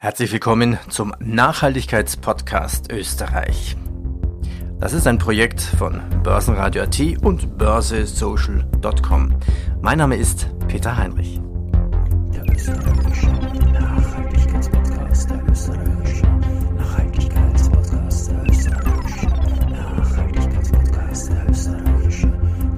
Herzlich willkommen zum Nachhaltigkeitspodcast Österreich. Das ist ein Projekt von Börsenradio AT und börsesocial.com. Mein Name ist Peter Heinrich. Der österreichische Nachhaltigkeitspodcast der österreichische Nachhaltigkeitspodcast der österreichische Nachhaltigkeitspodcast der österreichische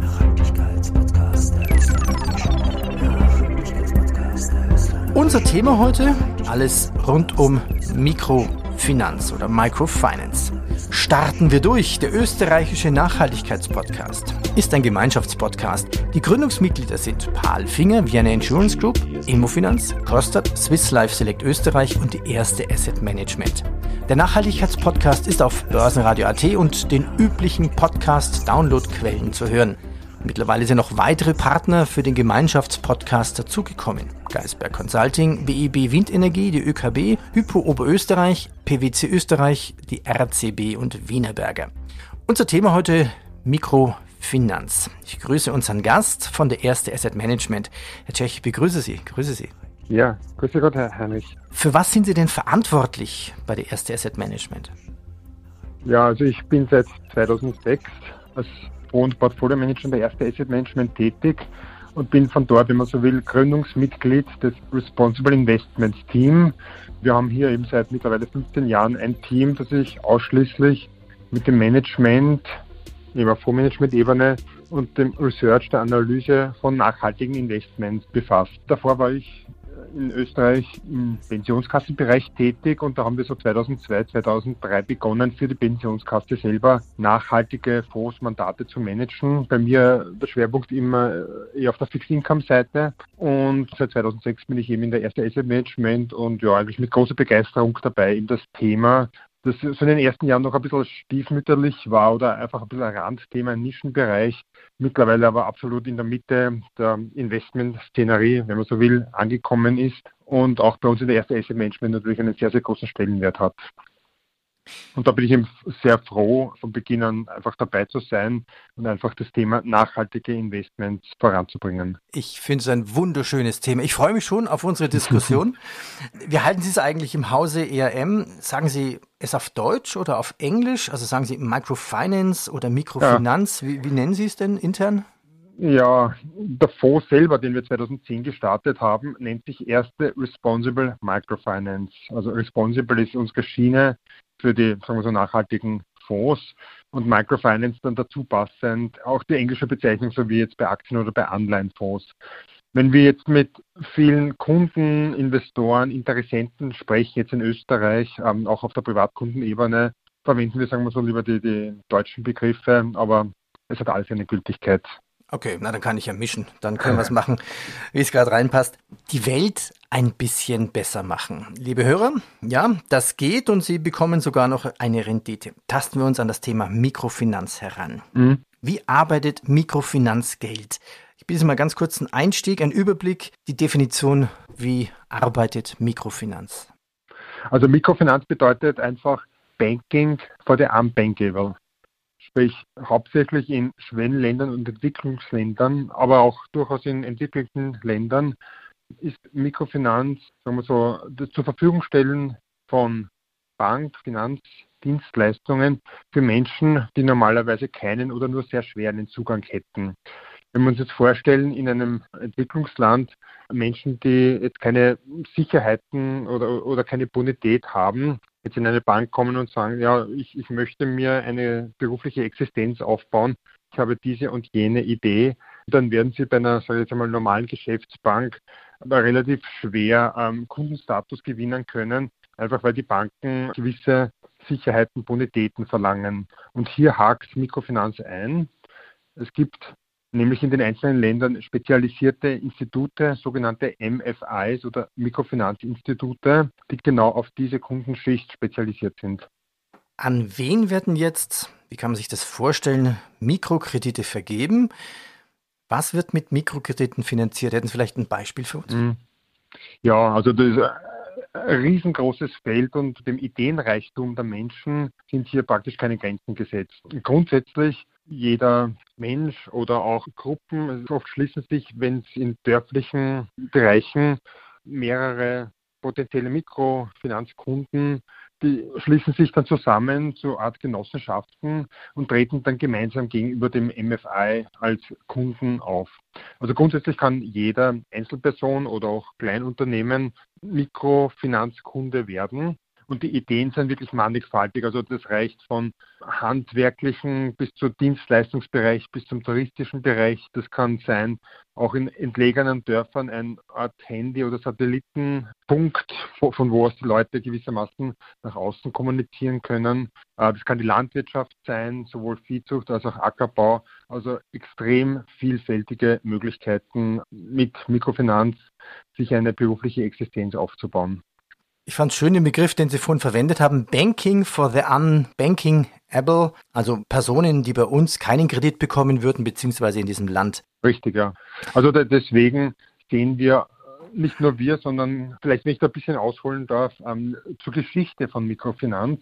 Nachhaltigkeitspodcast der österreichische Nachhaltigkeitspodcast der österreichische Unser Thema heute alles rund um Mikrofinanz oder Microfinance. Starten wir durch. Der österreichische Nachhaltigkeitspodcast ist ein Gemeinschaftspodcast. Die Gründungsmitglieder sind Paul Finger, Vienna Insurance Group, Immofinanz, Kostat, Swiss Life Select Österreich und die erste Asset Management. Der Nachhaltigkeitspodcast ist auf Börsenradio.at und den üblichen Podcast-Download-Quellen zu hören. Mittlerweile sind noch weitere Partner für den Gemeinschaftspodcast dazugekommen. Geisberg Consulting, BEB Windenergie, die ÖKB, Hypo Oberösterreich, PwC Österreich, die RCB und Wienerberger. Unser Thema heute Mikrofinanz. Ich grüße unseren Gast von der Erste Asset Management. Herr Tschech, ich begrüße Sie. Grüße Sie. Ja, grüße Gott, Herr Heinrich. Für was sind Sie denn verantwortlich bei der Erste Asset Management? Ja, also ich bin seit 2006 als und Portfolio-Manager der Erste Asset Management tätig und bin von dort, wenn man so will, Gründungsmitglied des Responsible Investments Team. Wir haben hier eben seit mittlerweile 15 Jahren ein Team, das sich ausschließlich mit dem Management, eben auf Fondsmanagement-Ebene und dem Research der Analyse von nachhaltigen Investments befasst. Davor war ich in Österreich im Pensionskassenbereich tätig und da haben wir so 2002, 2003 begonnen, für die Pensionskasse selber nachhaltige Fondsmandate zu managen. Bei mir der Schwerpunkt immer eher auf der Fixed Income Seite und seit 2006 bin ich eben in der erste Asset Management und ja, eigentlich mit großer Begeisterung dabei, in das Thema das so in den ersten Jahren noch ein bisschen stiefmütterlich war oder einfach ein bisschen ein Randthema, ein Nischenbereich, mittlerweile aber absolut in der Mitte der Investmentszenerie, wenn man so will, angekommen ist und auch bei uns in der ersten Asset Management natürlich einen sehr, sehr großen Stellenwert hat. Und da bin ich eben sehr froh, von Beginn an einfach dabei zu sein und einfach das Thema nachhaltige Investments voranzubringen. Ich finde es ein wunderschönes Thema. Ich freue mich schon auf unsere Diskussion. Wie halten Sie es eigentlich im Hause ERM? Sagen Sie es auf Deutsch oder auf Englisch? Also sagen Sie Microfinance oder Mikrofinanz? Ja. Wie, wie nennen Sie es denn intern? Ja, der Fonds selber, den wir 2010 gestartet haben, nennt sich erste Responsible Microfinance. Also Responsible ist unsere Schiene für die sagen wir so, nachhaltigen Fonds und Microfinance dann dazu passend auch die englische Bezeichnung, so wie jetzt bei Aktien- oder bei Anleihenfonds. Wenn wir jetzt mit vielen Kunden, Investoren, Interessenten sprechen, jetzt in Österreich, ähm, auch auf der Privatkundenebene, verwenden wir, sagen wir so, lieber die, die deutschen Begriffe, aber es hat alles eine Gültigkeit. Okay, na dann kann ich ja mischen. Dann können wir es machen, wie es gerade reinpasst. Die Welt ein bisschen besser machen. Liebe Hörer, ja, das geht und Sie bekommen sogar noch eine Rendite. Tasten wir uns an das Thema Mikrofinanz heran. Mhm. Wie arbeitet Mikrofinanzgeld? Ich biete mal ganz kurz einen Einstieg, einen Überblick, die Definition, wie arbeitet Mikrofinanz? Also Mikrofinanz bedeutet einfach Banking for the unbankable sprich hauptsächlich in Schwellenländern und Entwicklungsländern, aber auch durchaus in entwickelten Ländern, ist Mikrofinanz, sagen wir so, das zur Verfügung stellen von Bank, Finanzdienstleistungen für Menschen, die normalerweise keinen oder nur sehr schweren Zugang hätten. Wenn wir uns jetzt vorstellen, in einem Entwicklungsland Menschen, die jetzt keine Sicherheiten oder, oder keine Bonität haben, jetzt in eine Bank kommen und sagen, ja, ich, ich möchte mir eine berufliche Existenz aufbauen, ich habe diese und jene Idee, dann werden Sie bei einer, sage ich jetzt einmal, normalen Geschäftsbank aber relativ schwer ähm, Kundenstatus gewinnen können, einfach weil die Banken gewisse Sicherheiten, Bonitäten verlangen. Und hier hakt Mikrofinanz ein. Es gibt nämlich in den einzelnen Ländern spezialisierte Institute, sogenannte MFIs oder Mikrofinanzinstitute, die genau auf diese Kundenschicht spezialisiert sind. An wen werden jetzt, wie kann man sich das vorstellen, Mikrokredite vergeben? Was wird mit Mikrokrediten finanziert? Hätten Sie vielleicht ein Beispiel für uns? Hm. Ja, also das ist ein riesengroßes Feld und dem Ideenreichtum der Menschen sind hier praktisch keine Grenzen gesetzt. Grundsätzlich jeder Mensch oder auch Gruppen, oft schließen sich, wenn es in dörflichen Bereichen mehrere potenzielle Mikrofinanzkunden, die schließen sich dann zusammen zu Art Genossenschaften und treten dann gemeinsam gegenüber dem MFI als Kunden auf. Also grundsätzlich kann jeder Einzelperson oder auch Kleinunternehmen Mikrofinanzkunde werden. Und die Ideen sind wirklich mannigfaltig. Also das reicht von handwerklichen bis zum Dienstleistungsbereich, bis zum touristischen Bereich. Das kann sein, auch in entlegenen Dörfern ein Art Handy- oder Satellitenpunkt, von wo aus die Leute gewissermaßen nach außen kommunizieren können. Äh, das kann die Landwirtschaft sein, sowohl Viehzucht als auch Ackerbau. Also extrem vielfältige Möglichkeiten mit Mikrofinanz sich eine berufliche Existenz aufzubauen. Ich fand schön den Begriff, den Sie vorhin verwendet haben, Banking for the Unbankingable, also Personen, die bei uns keinen Kredit bekommen würden, beziehungsweise in diesem Land. Richtig, ja. Also deswegen sehen wir nicht nur wir, sondern vielleicht, wenn ich da ein bisschen ausholen darf, ähm, zur Geschichte von Mikrofinanz.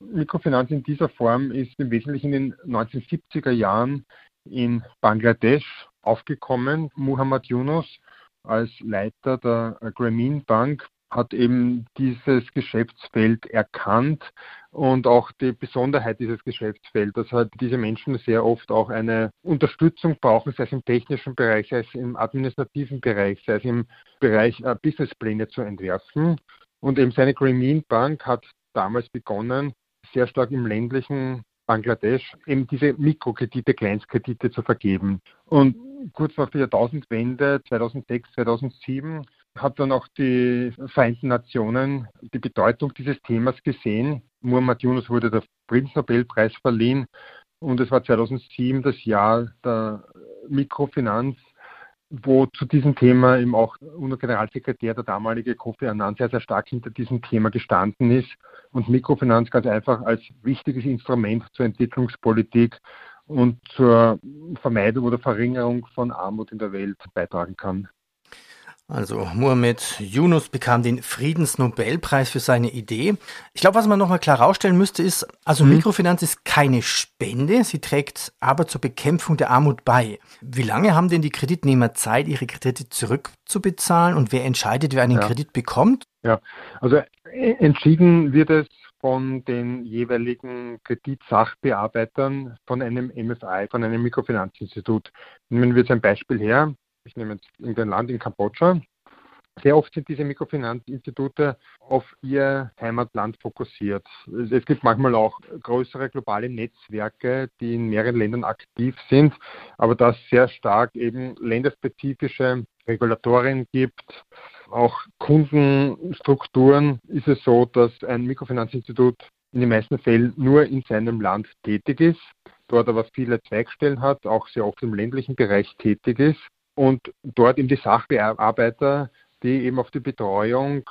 Mikrofinanz in dieser Form ist im Wesentlichen in den 1970er Jahren in Bangladesch aufgekommen. Muhammad Yunus als Leiter der Grameen Bank hat eben dieses Geschäftsfeld erkannt und auch die Besonderheit dieses Geschäftsfelds, dass halt diese Menschen sehr oft auch eine Unterstützung brauchen, sei es im technischen Bereich, sei es im administrativen Bereich, sei es im Bereich äh, Businesspläne zu entwerfen. Und eben seine Grameen Bank hat damals begonnen, sehr stark im ländlichen Bangladesch eben diese Mikrokredite, Kleinstkredite zu vergeben. Und kurz nach der Jahrtausendwende 2006, 2007 hat dann auch die Vereinten Nationen die Bedeutung dieses Themas gesehen. Muhammad Yunus wurde der Friedensnobelpreis verliehen und es war 2007 das Jahr der Mikrofinanz, wo zu diesem Thema eben auch UNO-Generalsekretär, der damalige Kofi Annan, sehr, sehr stark hinter diesem Thema gestanden ist und Mikrofinanz ganz einfach als wichtiges Instrument zur Entwicklungspolitik und zur Vermeidung oder Verringerung von Armut in der Welt beitragen kann. Also Mohamed Yunus bekam den Friedensnobelpreis für seine Idee. Ich glaube, was man nochmal klar rausstellen müsste, ist, also mhm. Mikrofinanz ist keine Spende, sie trägt aber zur Bekämpfung der Armut bei. Wie lange haben denn die Kreditnehmer Zeit, ihre Kredite zurückzubezahlen und wer entscheidet, wer einen ja. Kredit bekommt? Ja, also äh, entschieden wird es von den jeweiligen Kreditsachbearbeitern von einem MFI, von einem Mikrofinanzinstitut. Nehmen wir jetzt ein Beispiel her ich nehme jetzt irgendein Land in Kambodscha, sehr oft sind diese Mikrofinanzinstitute auf ihr Heimatland fokussiert. Es gibt manchmal auch größere globale Netzwerke, die in mehreren Ländern aktiv sind, aber da es sehr stark eben länderspezifische Regulatorien gibt, auch Kundenstrukturen, ist es so, dass ein Mikrofinanzinstitut in den meisten Fällen nur in seinem Land tätig ist, dort aber viele Zweigstellen hat, auch sehr oft im ländlichen Bereich tätig ist und dort eben die Sachbearbeiter, die eben auf die Betreuung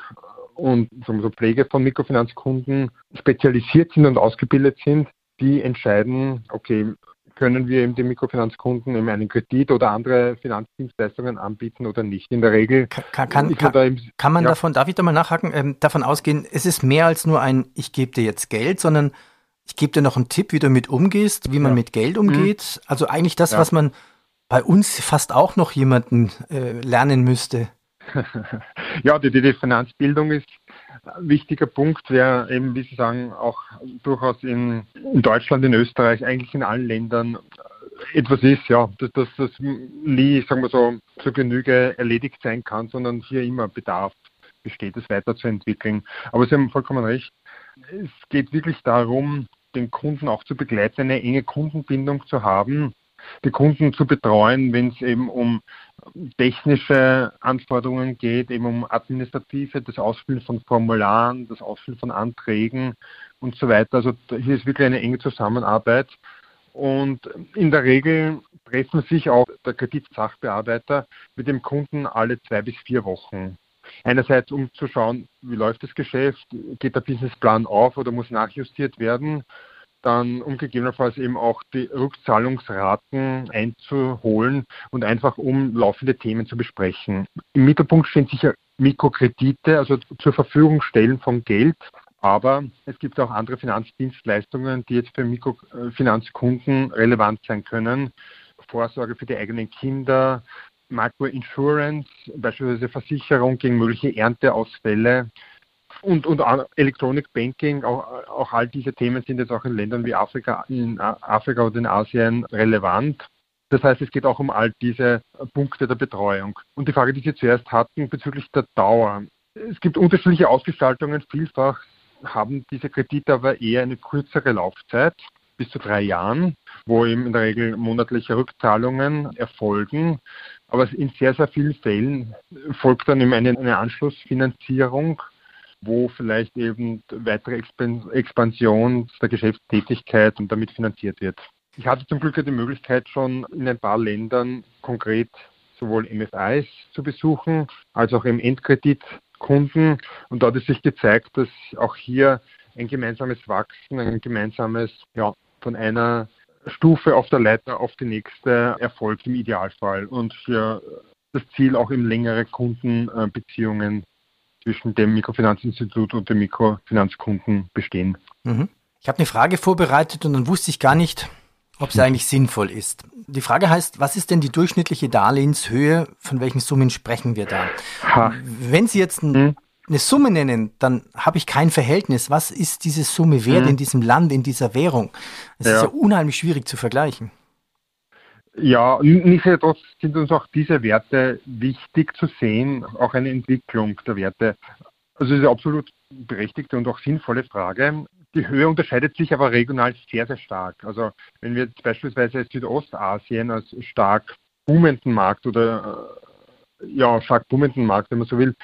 und so Pflege von Mikrofinanzkunden spezialisiert sind und ausgebildet sind, die entscheiden, okay, können wir eben den Mikrofinanzkunden eben einen Kredit oder andere Finanzdienstleistungen anbieten oder nicht. In der Regel kann, kann, kann, da eben, kann man ja. davon, darf ich da mal nachhaken, ähm, davon ausgehen, es ist mehr als nur ein, ich gebe dir jetzt Geld, sondern ich gebe dir noch einen Tipp, wie du damit umgehst, wie man ja. mit Geld umgeht. Mhm. Also eigentlich das, ja. was man bei uns fast auch noch jemanden äh, lernen müsste. ja, die, die Finanzbildung ist ein wichtiger Punkt, der eben, wie Sie sagen, auch durchaus in, in Deutschland, in Österreich, eigentlich in allen Ländern etwas ist, ja, dass das, das nie, sagen wir so, zur Genüge erledigt sein kann, sondern hier immer Bedarf besteht, es weiterzuentwickeln. Aber Sie haben vollkommen recht. Es geht wirklich darum, den Kunden auch zu begleiten, eine enge Kundenbindung zu haben, die Kunden zu betreuen, wenn es eben um technische Anforderungen geht, eben um administrative, das Ausfüllen von Formularen, das Ausfüllen von Anträgen und so weiter. Also hier ist wirklich eine enge Zusammenarbeit. Und in der Regel treffen sich auch der Kreditsachbearbeiter mit dem Kunden alle zwei bis vier Wochen. Einerseits, um zu schauen, wie läuft das Geschäft, geht der Businessplan auf oder muss nachjustiert werden dann um gegebenenfalls eben auch die Rückzahlungsraten einzuholen und einfach um laufende Themen zu besprechen. Im Mittelpunkt stehen sicher Mikrokredite, also zur Verfügung stellen von Geld. Aber es gibt auch andere Finanzdienstleistungen, die jetzt für Mikrofinanzkunden relevant sein können. Vorsorge für die eigenen Kinder, Microinsurance, beispielsweise Versicherung gegen mögliche Ernteausfälle und, und Electronic Banking, auch, auch all diese Themen sind jetzt auch in Ländern wie Afrika, in Afrika oder in Asien relevant. Das heißt, es geht auch um all diese Punkte der Betreuung. Und die Frage, die Sie zuerst hatten bezüglich der Dauer. Es gibt unterschiedliche Ausgestaltungen. Vielfach haben diese Kredite aber eher eine kürzere Laufzeit, bis zu drei Jahren, wo eben in der Regel monatliche Rückzahlungen erfolgen. Aber in sehr, sehr vielen Fällen folgt dann eben eine, eine Anschlussfinanzierung, wo vielleicht eben weitere Expansion der Geschäftstätigkeit und damit finanziert wird. Ich hatte zum Glück die Möglichkeit, schon in ein paar Ländern konkret sowohl MFIs zu besuchen, als auch im Endkreditkunden. Und dort ist sich gezeigt, dass auch hier ein gemeinsames Wachsen, ein gemeinsames, ja, von einer Stufe auf der Leiter auf die nächste erfolgt im Idealfall. Und hier das Ziel auch in längere Kundenbeziehungen zwischen dem Mikrofinanzinstitut und dem Mikrofinanzkunden bestehen. Mhm. Ich habe eine Frage vorbereitet und dann wusste ich gar nicht, ob es eigentlich sinnvoll ist. Die Frage heißt, was ist denn die durchschnittliche Darlehenshöhe? Von welchen Summen sprechen wir da? Ha. Wenn Sie jetzt ein, hm. eine Summe nennen, dann habe ich kein Verhältnis. Was ist diese Summe wert hm. in diesem Land, in dieser Währung? Es ja. ist ja unheimlich schwierig zu vergleichen. Ja, nichtsdestotrotz sind uns auch diese Werte wichtig zu sehen, auch eine Entwicklung der Werte. Also es ist eine absolut berechtigte und auch sinnvolle Frage. Die Höhe unterscheidet sich aber regional sehr, sehr stark. Also wenn wir jetzt beispielsweise Südostasien als stark boomenden Markt oder äh, ja, stark boomenden Markt, wenn man so will,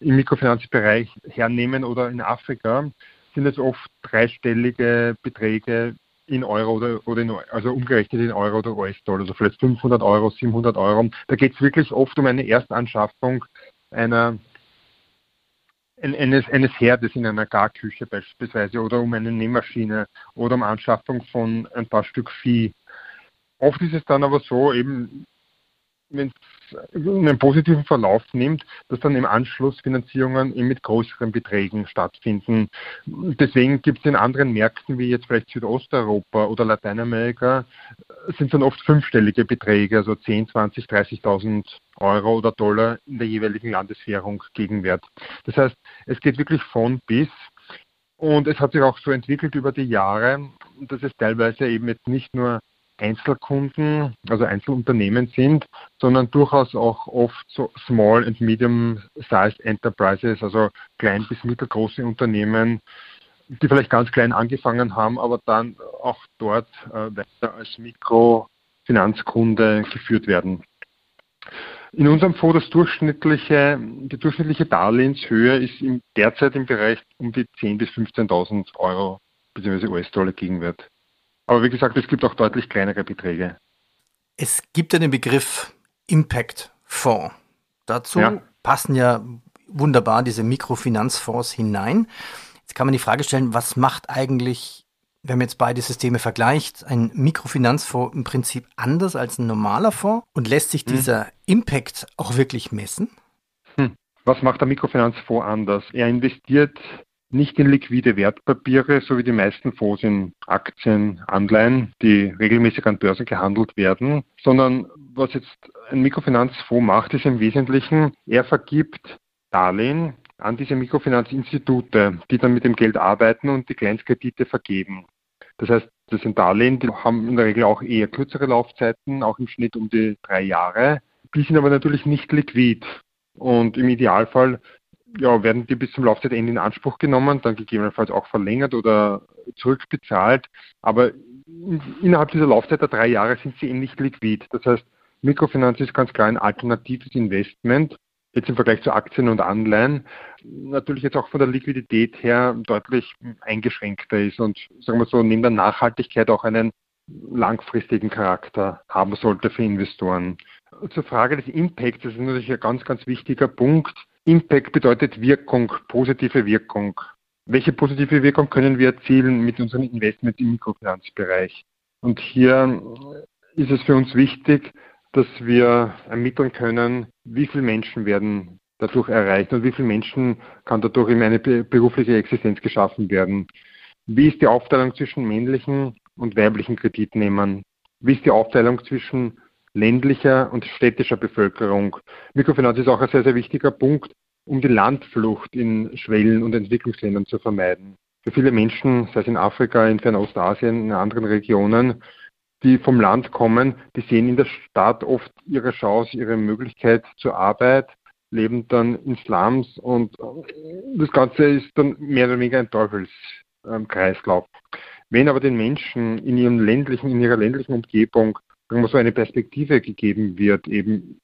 im Mikrofinanzbereich hernehmen oder in Afrika, sind es oft dreistellige Beträge in Euro oder, oder in, also umgerechnet in Euro oder US-Dollar, also vielleicht 500 Euro, 700 Euro. Da geht es wirklich oft um eine Erstanschaffung einer eines, eines Herdes in einer Garküche beispielsweise oder um eine Nähmaschine oder um Anschaffung von ein paar Stück Vieh. Oft ist es dann aber so, eben wenn es einen positiven Verlauf nimmt, dass dann im Anschluss Finanzierungen mit größeren Beträgen stattfinden. Deswegen gibt es in anderen Märkten wie jetzt vielleicht Südosteuropa oder Lateinamerika, sind dann oft fünfstellige Beträge, also 10, 20, 30.000 Euro oder Dollar in der jeweiligen Landeswährung Gegenwert. Das heißt, es geht wirklich von bis. Und es hat sich auch so entwickelt über die Jahre, dass es teilweise eben jetzt nicht nur Einzelkunden, also Einzelunternehmen sind, sondern durchaus auch oft so Small and Medium-Sized Enterprises, also klein bis mittelgroße Unternehmen, die vielleicht ganz klein angefangen haben, aber dann auch dort äh, weiter als Mikrofinanzkunde geführt werden. In unserem Fonds das durchschnittliche, die durchschnittliche Darlehenshöhe ist im, derzeit im Bereich um die 10.000 bis 15.000 Euro bzw. US-Dollar Gegenwert. Aber wie gesagt, es gibt auch deutlich kleinere Beträge. Es gibt ja den Begriff Impact Fonds. Dazu ja. passen ja wunderbar diese Mikrofinanzfonds hinein. Jetzt kann man die Frage stellen, was macht eigentlich, wenn man jetzt beide Systeme vergleicht, ein Mikrofinanzfonds im Prinzip anders als ein normaler Fonds? Und lässt sich hm. dieser hm. Impact auch wirklich messen? Hm. Was macht der Mikrofinanzfonds anders? Er investiert nicht in liquide Wertpapiere, so wie die meisten Fonds in Aktien, Anleihen, die regelmäßig an Börsen gehandelt werden, sondern was jetzt ein Mikrofinanzfonds macht, ist im Wesentlichen, er vergibt Darlehen an diese Mikrofinanzinstitute, die dann mit dem Geld arbeiten und die Kleinstkredite vergeben. Das heißt, das sind Darlehen, die haben in der Regel auch eher kürzere Laufzeiten, auch im Schnitt um die drei Jahre. Die sind aber natürlich nicht liquid. Und im Idealfall ja, werden die bis zum Laufzeitende in Anspruch genommen, dann gegebenenfalls auch verlängert oder zurückbezahlt. Aber innerhalb dieser Laufzeit der drei Jahre sind sie eben nicht liquid. Das heißt, Mikrofinanz ist ganz klar ein alternatives Investment, jetzt im Vergleich zu Aktien und Anleihen, natürlich jetzt auch von der Liquidität her deutlich eingeschränkter ist und sagen wir so, neben der Nachhaltigkeit auch einen langfristigen Charakter haben sollte für Investoren. Zur Frage des Impacts, das ist natürlich ein ganz, ganz wichtiger Punkt. Impact bedeutet Wirkung, positive Wirkung. Welche positive Wirkung können wir erzielen mit unseren Investments im Mikrofinanzbereich? Und hier ist es für uns wichtig, dass wir ermitteln können, wie viele Menschen werden dadurch erreicht und wie viele Menschen kann dadurch in eine berufliche Existenz geschaffen werden. Wie ist die Aufteilung zwischen männlichen und weiblichen Kreditnehmern? Wie ist die Aufteilung zwischen ländlicher und städtischer Bevölkerung. Mikrofinanz ist auch ein sehr, sehr wichtiger Punkt, um die Landflucht in Schwellen- und Entwicklungsländern zu vermeiden. Für viele Menschen, sei es in Afrika, in Fernostasien, in anderen Regionen, die vom Land kommen, die sehen in der Stadt oft ihre Chance, ihre Möglichkeit zur Arbeit, leben dann in Slums und das Ganze ist dann mehr oder weniger ein Teufelskreislauf. Wenn aber den Menschen in ihrem ländlichen, in ihrer ländlichen Umgebung so eine Perspektive gegeben wird, eben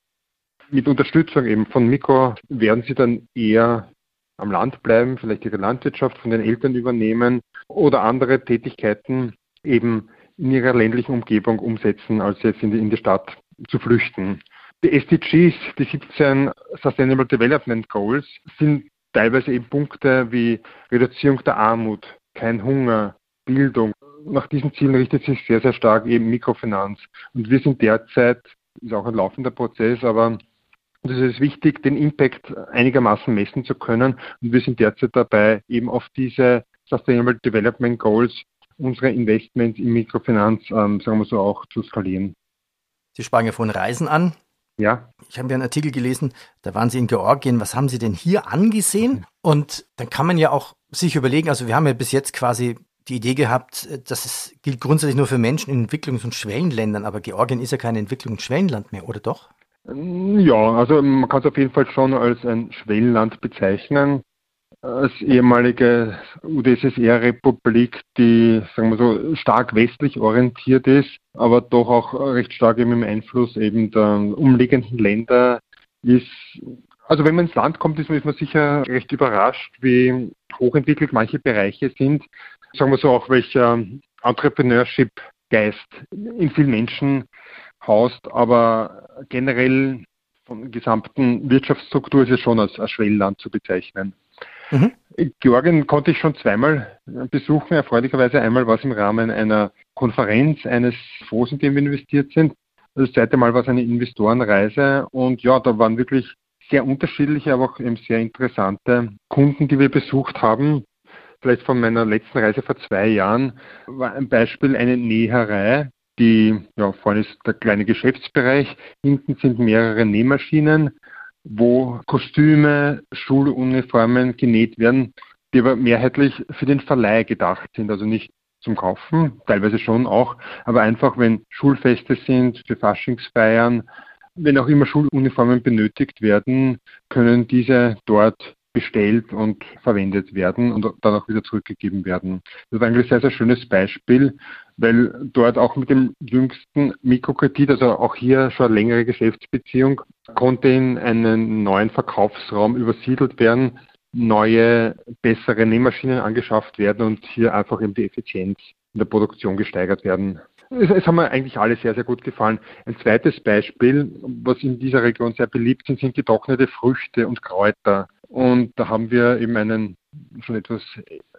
mit Unterstützung eben von Mikro, werden sie dann eher am Land bleiben, vielleicht ihre Landwirtschaft von den Eltern übernehmen oder andere Tätigkeiten eben in ihrer ländlichen Umgebung umsetzen, als jetzt in die, in die Stadt zu flüchten. Die SDGs, die 17 Sustainable Development Goals, sind teilweise eben Punkte wie Reduzierung der Armut, kein Hunger, Bildung. Nach diesen Zielen richtet sich sehr, sehr stark eben Mikrofinanz. Und wir sind derzeit, ist auch ein laufender Prozess, aber es ist wichtig, den Impact einigermaßen messen zu können. Und wir sind derzeit dabei, eben auf diese Sustainable Development Goals unsere Investments in Mikrofinanz, ähm, sagen wir so, auch zu skalieren. Sie sprachen ja von Reisen an. Ja. Ich habe ja einen Artikel gelesen, da waren Sie in Georgien. Was haben Sie denn hier angesehen? Und dann kann man ja auch sich überlegen, also wir haben ja bis jetzt quasi die Idee gehabt, dass es gilt grundsätzlich nur für Menschen in Entwicklungs- und Schwellenländern, aber Georgien ist ja kein Entwicklungs- und Schwellenland mehr, oder doch? Ja, also man kann es auf jeden Fall schon als ein Schwellenland bezeichnen als ehemalige UdSSR-Republik, die, sagen wir so, stark westlich orientiert ist, aber doch auch recht stark eben im Einfluss eben der umliegenden Länder ist. Also wenn man ins Land kommt, ist man sicher recht überrascht, wie hochentwickelt manche Bereiche sind. Sagen wir so auch, welcher Entrepreneurship-Geist in vielen Menschen haust, aber generell von der gesamten Wirtschaftsstruktur ist es schon als, als Schwellenland zu bezeichnen. Mhm. Georgien konnte ich schon zweimal besuchen. Erfreulicherweise einmal war es im Rahmen einer Konferenz eines Fonds, in dem wir investiert sind. Das zweite Mal war es eine Investorenreise und ja, da waren wirklich sehr unterschiedliche, aber auch eben sehr interessante Kunden, die wir besucht haben. Vielleicht von meiner letzten Reise vor zwei Jahren war ein Beispiel eine Näherei, die, ja, vorne ist der kleine Geschäftsbereich, hinten sind mehrere Nähmaschinen wo Kostüme, Schuluniformen genäht werden, die aber mehrheitlich für den Verleih gedacht sind, also nicht zum Kaufen, teilweise schon auch, aber einfach, wenn Schulfeste sind, für Faschingsfeiern, wenn auch immer Schuluniformen benötigt werden, können diese dort bestellt und verwendet werden und dann auch wieder zurückgegeben werden. Das war eigentlich ein sehr, sehr schönes Beispiel, weil dort auch mit dem jüngsten Mikrokredit, also auch hier schon eine längere Geschäftsbeziehung, konnte in einen neuen Verkaufsraum übersiedelt werden, neue, bessere Nähmaschinen angeschafft werden und hier einfach eben die Effizienz in der Produktion gesteigert werden. Es, es haben mir eigentlich alle sehr, sehr gut gefallen. Ein zweites Beispiel, was in dieser Region sehr beliebt sind, sind getrocknete Früchte und Kräuter. Und da haben wir eben einen schon etwas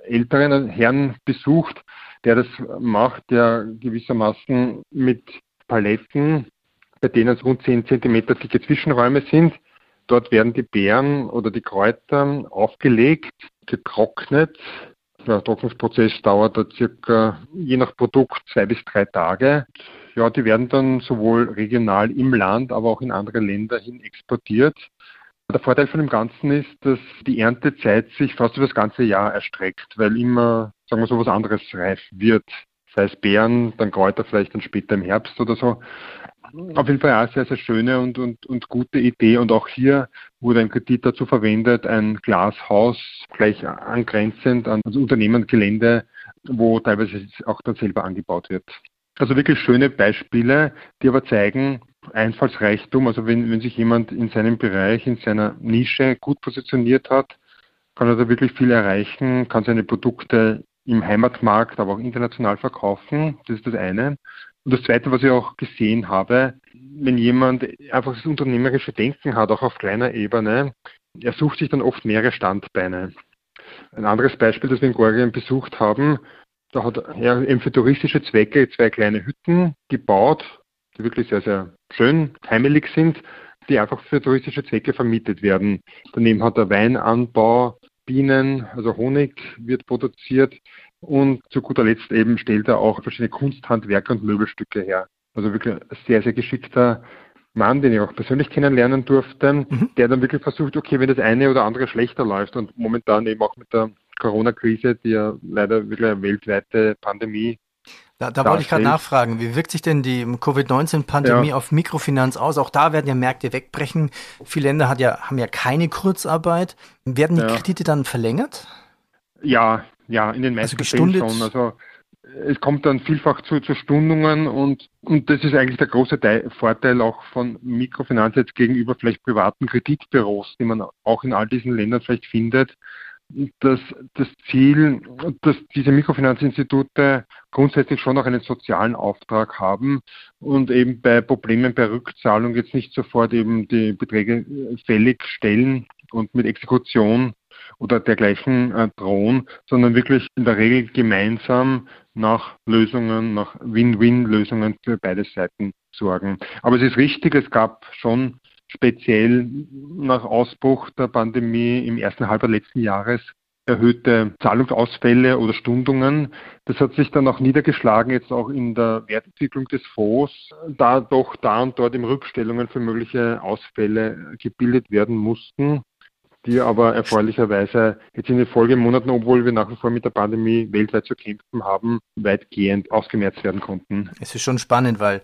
älteren Herrn besucht, der das macht, der gewissermaßen mit Paletten, bei denen es rund 10 cm dicke Zwischenräume sind, dort werden die Beeren oder die Kräuter aufgelegt, getrocknet. Der Trocknungsprozess dauert da circa, je nach Produkt, zwei bis drei Tage. Ja, die werden dann sowohl regional im Land, aber auch in andere Länder hin exportiert. Der Vorteil von dem Ganzen ist, dass die Erntezeit sich fast über das ganze Jahr erstreckt, weil immer, sagen wir so, was anderes reif wird. Sei es Beeren, dann Kräuter vielleicht dann später im Herbst oder so. Auf jeden Fall eine sehr, sehr schöne und, und, und gute Idee. Und auch hier wurde ein Kredit dazu verwendet, ein Glashaus gleich angrenzend an das Unternehmensgelände, wo teilweise auch dann selber angebaut wird. Also wirklich schöne Beispiele, die aber zeigen, Einfallsreichtum, also wenn, wenn sich jemand in seinem Bereich, in seiner Nische gut positioniert hat, kann er da wirklich viel erreichen, kann seine Produkte im Heimatmarkt, aber auch international verkaufen. Das ist das eine. Und das zweite, was ich auch gesehen habe, wenn jemand einfach das unternehmerische Denken hat, auch auf kleiner Ebene, er sucht sich dann oft mehrere Standbeine. Ein anderes Beispiel, das wir in Georgien besucht haben, da hat er eben für touristische Zwecke zwei kleine Hütten gebaut, die wirklich sehr, sehr schön, heimelig sind, die einfach für touristische Zwecke vermietet werden. Daneben hat er Weinanbau, Bienen, also Honig wird produziert und zu guter Letzt eben stellt er auch verschiedene Kunsthandwerke und Möbelstücke her. Also wirklich ein sehr, sehr geschickter Mann, den ich auch persönlich kennenlernen durfte, mhm. der dann wirklich versucht, okay, wenn das eine oder andere schlechter läuft und momentan eben auch mit der Corona-Krise, die ja leider wirklich eine weltweite Pandemie da, da wollte ich gerade nachfragen, wie wirkt sich denn die Covid-19-Pandemie ja. auf Mikrofinanz aus? Auch da werden ja Märkte wegbrechen. Viele Länder hat ja, haben ja keine Kurzarbeit. Werden die ja. Kredite dann verlängert? Ja, ja, in den meisten also Fällen schon. Also es kommt dann vielfach zu, zu Stundungen und, und das ist eigentlich der große Teil, Vorteil auch von Mikrofinanz jetzt gegenüber vielleicht privaten Kreditbüros, die man auch in all diesen Ländern vielleicht findet dass das Ziel, dass diese Mikrofinanzinstitute grundsätzlich schon auch einen sozialen Auftrag haben und eben bei Problemen bei Rückzahlung jetzt nicht sofort eben die Beträge fällig stellen und mit Exekution oder dergleichen äh, drohen, sondern wirklich in der Regel gemeinsam nach Lösungen, nach Win-Win-Lösungen für beide Seiten sorgen. Aber es ist richtig, es gab schon speziell nach Ausbruch der Pandemie im ersten Halbjahr letzten Jahres erhöhte Zahlungsausfälle oder Stundungen. Das hat sich dann auch niedergeschlagen, jetzt auch in der Wertentwicklung des Fonds, da doch da und dort im Rückstellungen für mögliche Ausfälle gebildet werden mussten, die aber erfreulicherweise jetzt in den Folgemonaten, obwohl wir nach wie vor mit der Pandemie weltweit zu kämpfen haben, weitgehend ausgemerzt werden konnten. Es ist schon spannend, weil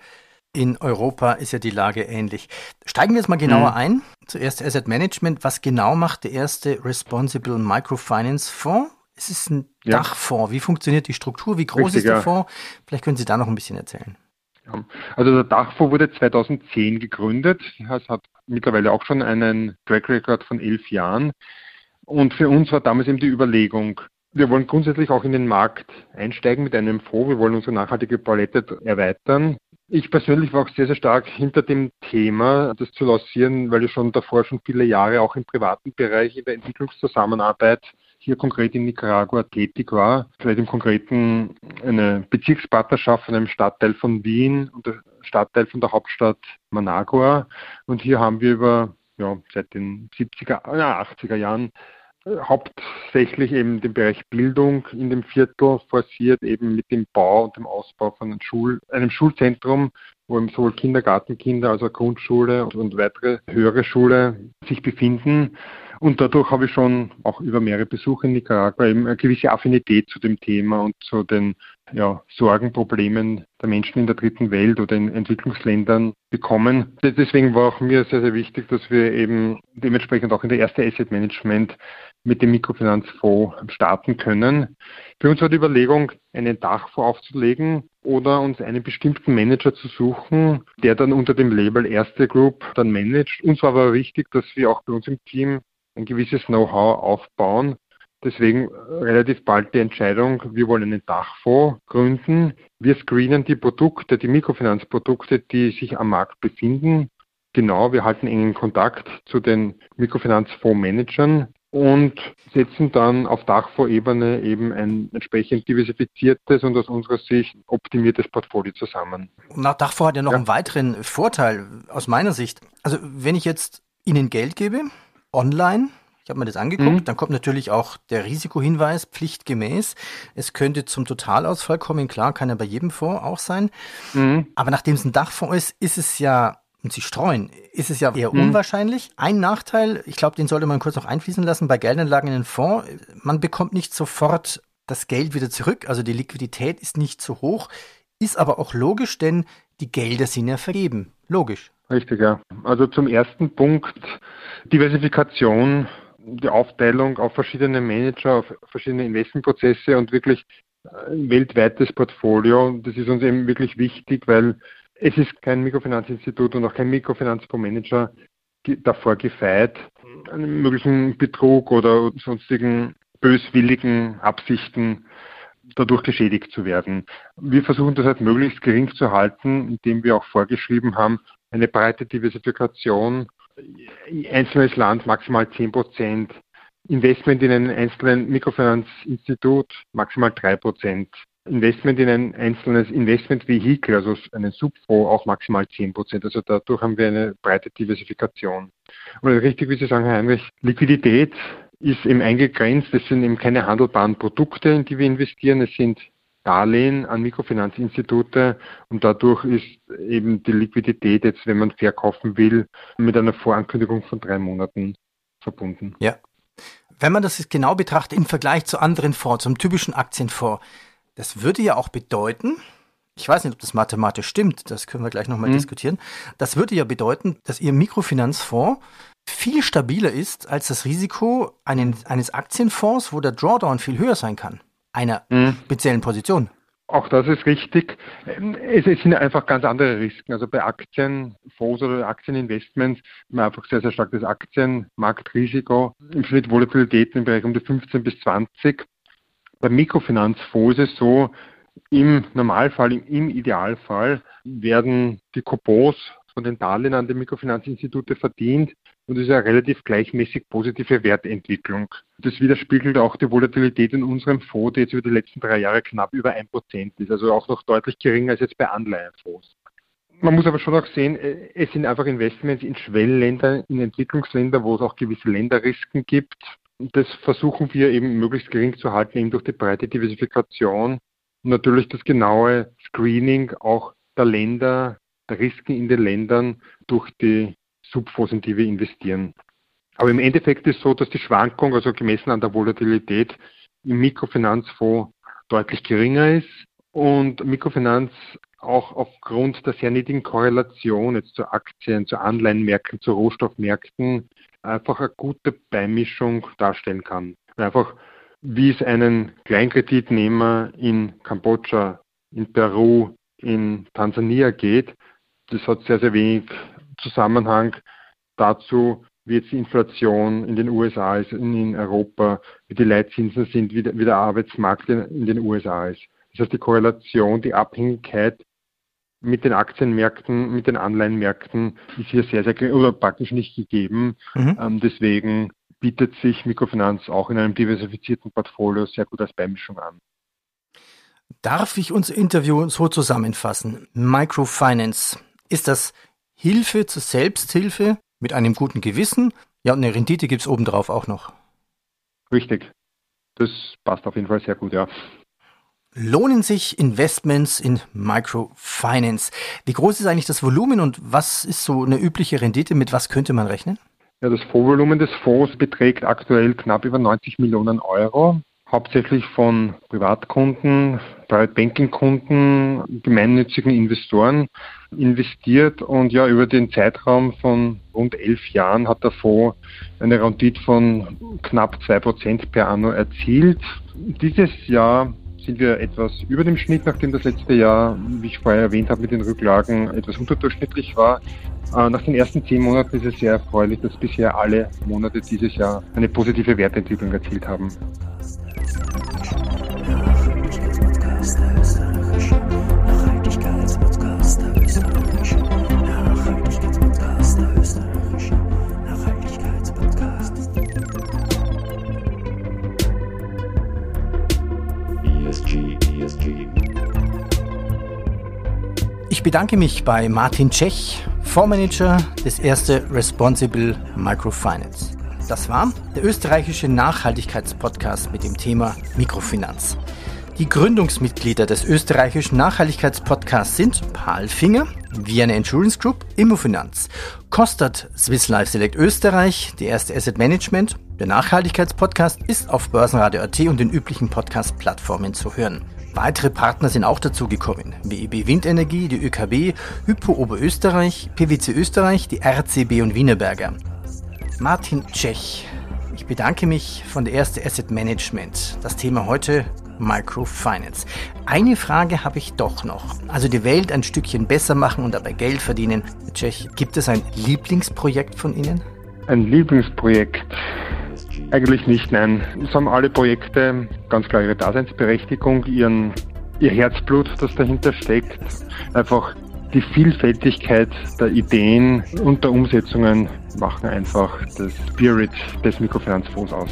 in Europa ist ja die Lage ähnlich. Steigen wir jetzt mal genauer mhm. ein. Zuerst Asset Management. Was genau macht der erste Responsible Microfinance Fonds? Es ist ein ja. Dachfonds. Wie funktioniert die Struktur? Wie groß Richtig, ist der ja. Fonds? Vielleicht können Sie da noch ein bisschen erzählen. Also der Dachfonds wurde 2010 gegründet. Es hat mittlerweile auch schon einen Track Record von elf Jahren. Und für uns war damals eben die Überlegung, wir wollen grundsätzlich auch in den Markt einsteigen mit einem Fonds. Wir wollen unsere nachhaltige Palette erweitern. Ich persönlich war auch sehr, sehr stark hinter dem Thema, das zu lancieren, weil ich schon davor schon viele Jahre auch im privaten Bereich in der Entwicklungszusammenarbeit hier konkret in Nicaragua tätig war. Vielleicht im Konkreten eine Bezirkspartnerschaft von einem Stadtteil von Wien und der Stadtteil von der Hauptstadt Managua. Und hier haben wir über ja, seit den 70er, 80er Jahren hauptsächlich eben den Bereich Bildung in dem Viertel forciert, eben mit dem Bau und dem Ausbau von einem, Schul einem Schulzentrum, wo eben sowohl Kindergartenkinder als auch Grundschule und weitere höhere Schule sich befinden. Und dadurch habe ich schon auch über mehrere Besuche in Nicaragua eben eine gewisse Affinität zu dem Thema und zu den ja, Sorgen, Problemen der Menschen in der dritten Welt oder in Entwicklungsländern bekommen. Deswegen war auch mir sehr, sehr wichtig, dass wir eben dementsprechend auch in der erste Asset Management mit dem Mikrofinanzfonds starten können. Für uns war die Überlegung, einen Dachfonds aufzulegen oder uns einen bestimmten Manager zu suchen, der dann unter dem Label Erste Group dann managt. Uns war aber wichtig, dass wir auch bei uns im Team ein gewisses Know-how aufbauen. Deswegen relativ bald die Entscheidung, wir wollen einen Dachfonds gründen. Wir screenen die Produkte, die Mikrofinanzprodukte, die sich am Markt befinden. Genau, wir halten engen Kontakt zu den Mikrofinanzfondsmanagern und setzen dann auf Dachfondsebene eben ein entsprechend diversifiziertes und aus unserer Sicht optimiertes Portfolio zusammen. Na, Dachfonds hat ja noch ja. einen weiteren Vorteil aus meiner Sicht. Also wenn ich jetzt Ihnen Geld gebe, online, ich habe mir das angeguckt, mhm. dann kommt natürlich auch der Risikohinweis pflichtgemäß. Es könnte zum Totalausfall kommen, klar, kann ja bei jedem Fonds auch sein. Mhm. Aber nachdem es ein Dachfonds ist, ist es ja und sie streuen, ist es ja eher hm. unwahrscheinlich. Ein Nachteil, ich glaube, den sollte man kurz noch einfließen lassen, bei Geldanlagen in den Fonds, man bekommt nicht sofort das Geld wieder zurück, also die Liquidität ist nicht so hoch, ist aber auch logisch, denn die Gelder sind ja vergeben. Logisch. Richtig, ja. Also zum ersten Punkt, Diversifikation, die Aufteilung auf verschiedene Manager, auf verschiedene Investmentprozesse und wirklich ein weltweites Portfolio. Das ist uns eben wirklich wichtig, weil es ist kein Mikrofinanzinstitut und auch kein Mikrofinanzfondsmanager davor gefeit, einen möglichen Betrug oder sonstigen böswilligen Absichten dadurch geschädigt zu werden. Wir versuchen das halt möglichst gering zu halten, indem wir auch vorgeschrieben haben, eine breite Diversifikation, einzelnes Land maximal 10 Prozent, Investment in einen einzelnen Mikrofinanzinstitut maximal 3 Prozent, Investment in ein einzelnes Investmentvehikel, also einen Subfonds, auch maximal 10 Prozent. Also dadurch haben wir eine breite Diversifikation. Und richtig, wie Sie sagen, Herr Heinrich, Liquidität ist eben eingegrenzt. Es sind eben keine handelbaren Produkte, in die wir investieren. Es sind Darlehen an Mikrofinanzinstitute und dadurch ist eben die Liquidität jetzt, wenn man verkaufen will, mit einer Vorankündigung von drei Monaten verbunden. Ja. Wenn man das jetzt genau betrachtet im Vergleich zu anderen Fonds, zum typischen Aktienfonds, das würde ja auch bedeuten, ich weiß nicht, ob das mathematisch stimmt, das können wir gleich nochmal mhm. diskutieren. Das würde ja bedeuten, dass Ihr Mikrofinanzfonds viel stabiler ist als das Risiko einen, eines Aktienfonds, wo der Drawdown viel höher sein kann, einer mhm. speziellen Position. Auch das ist richtig. Es, sind einfach ganz andere Risiken. Also bei Aktienfonds oder Aktieninvestments haben wir einfach sehr, sehr starkes Aktienmarktrisiko. Im Schnitt Volatilitäten im Bereich um die 15 bis 20. Bei Mikrofinanzfonds ist es so, im Normalfall, im Idealfall werden die Coupons von den Darlehen an die Mikrofinanzinstitute verdient und es ist eine relativ gleichmäßig positive Wertentwicklung. Das widerspiegelt auch die Volatilität in unserem Fonds, die jetzt über die letzten drei Jahre knapp über ein Prozent ist, also auch noch deutlich geringer als jetzt bei Anleihenfonds. Man muss aber schon auch sehen, äh, es sind einfach Investments in Schwellenländer, in Entwicklungsländer, wo es auch gewisse Länderrisiken gibt. Das versuchen wir eben möglichst gering zu halten, eben durch die breite Diversifikation natürlich das genaue Screening auch der Länder, der Risiken in den Ländern durch die Subfonds, in die wir investieren. Aber im Endeffekt ist es so, dass die Schwankung, also gemessen an der Volatilität, im Mikrofinanzfonds deutlich geringer ist und Mikrofinanz auch aufgrund der sehr niedrigen Korrelation jetzt zu Aktien, zu Anleihenmärkten, zu Rohstoffmärkten einfach eine gute Beimischung darstellen kann. Einfach wie es einen Kleinkreditnehmer in Kambodscha, in Peru, in Tansania geht. Das hat sehr, sehr wenig Zusammenhang dazu, wie jetzt die Inflation in den USA ist, in Europa, wie die Leitzinsen sind, wie der, wie der Arbeitsmarkt in den USA ist. Das heißt, die Korrelation, die Abhängigkeit mit den Aktienmärkten, mit den Anleihenmärkten ist hier sehr, sehr oder praktisch nicht gegeben. Mhm. Ähm, deswegen bietet sich Mikrofinanz auch in einem diversifizierten Portfolio sehr gut als Beimischung an. Darf ich unser Interview so zusammenfassen? Microfinance, ist das Hilfe zur Selbsthilfe mit einem guten Gewissen? Ja, und eine Rendite gibt es obendrauf auch noch. Richtig. Das passt auf jeden Fall sehr gut, ja. Lohnen sich Investments in Microfinance? Wie groß ist eigentlich das Volumen und was ist so eine übliche Rendite? Mit was könnte man rechnen? Ja, das Fondsvolumen des Fonds beträgt aktuell knapp über 90 Millionen Euro, hauptsächlich von Privatkunden, Private Banking Kunden, gemeinnützigen Investoren investiert und ja, über den Zeitraum von rund elf Jahren hat der Fonds eine Rendite von knapp zwei Prozent per anno erzielt. Dieses Jahr sind wir etwas über dem Schnitt, nachdem das letzte Jahr, wie ich vorher erwähnt habe, mit den Rücklagen etwas unterdurchschnittlich war. Äh, nach den ersten zehn Monaten ist es sehr erfreulich, dass bisher alle Monate dieses Jahr eine positive Wertentwicklung erzielt haben. Ich bedanke mich bei Martin Tschech, Fondsmanager des erste Responsible Microfinance. Das war der österreichische Nachhaltigkeitspodcast mit dem Thema Mikrofinanz. Die Gründungsmitglieder des österreichischen Nachhaltigkeitspodcasts sind Palfinger, Vienna Insurance Group, Immofinanz, Kostat Swiss Life Select Österreich, die erste Asset Management. Der Nachhaltigkeitspodcast ist auf Börsenradio.at und den üblichen Podcast-Plattformen zu hören. Weitere Partner sind auch dazugekommen. WEB Windenergie, die ÖKB, Hypo Oberösterreich, PwC Österreich, die RCB und Wienerberger. Martin Tschech. Ich bedanke mich von der Erste Asset Management. Das Thema heute Microfinance. Eine Frage habe ich doch noch. Also die Welt ein Stückchen besser machen und dabei Geld verdienen. Tschech, gibt es ein Lieblingsprojekt von Ihnen? Ein Lieblingsprojekt. Eigentlich nicht, nein. Es haben alle Projekte ganz klar ihre Daseinsberechtigung, ihren, ihr Herzblut, das dahinter steckt. Einfach die Vielfältigkeit der Ideen und der Umsetzungen machen einfach das Spirit des Mikrofinanzfonds aus.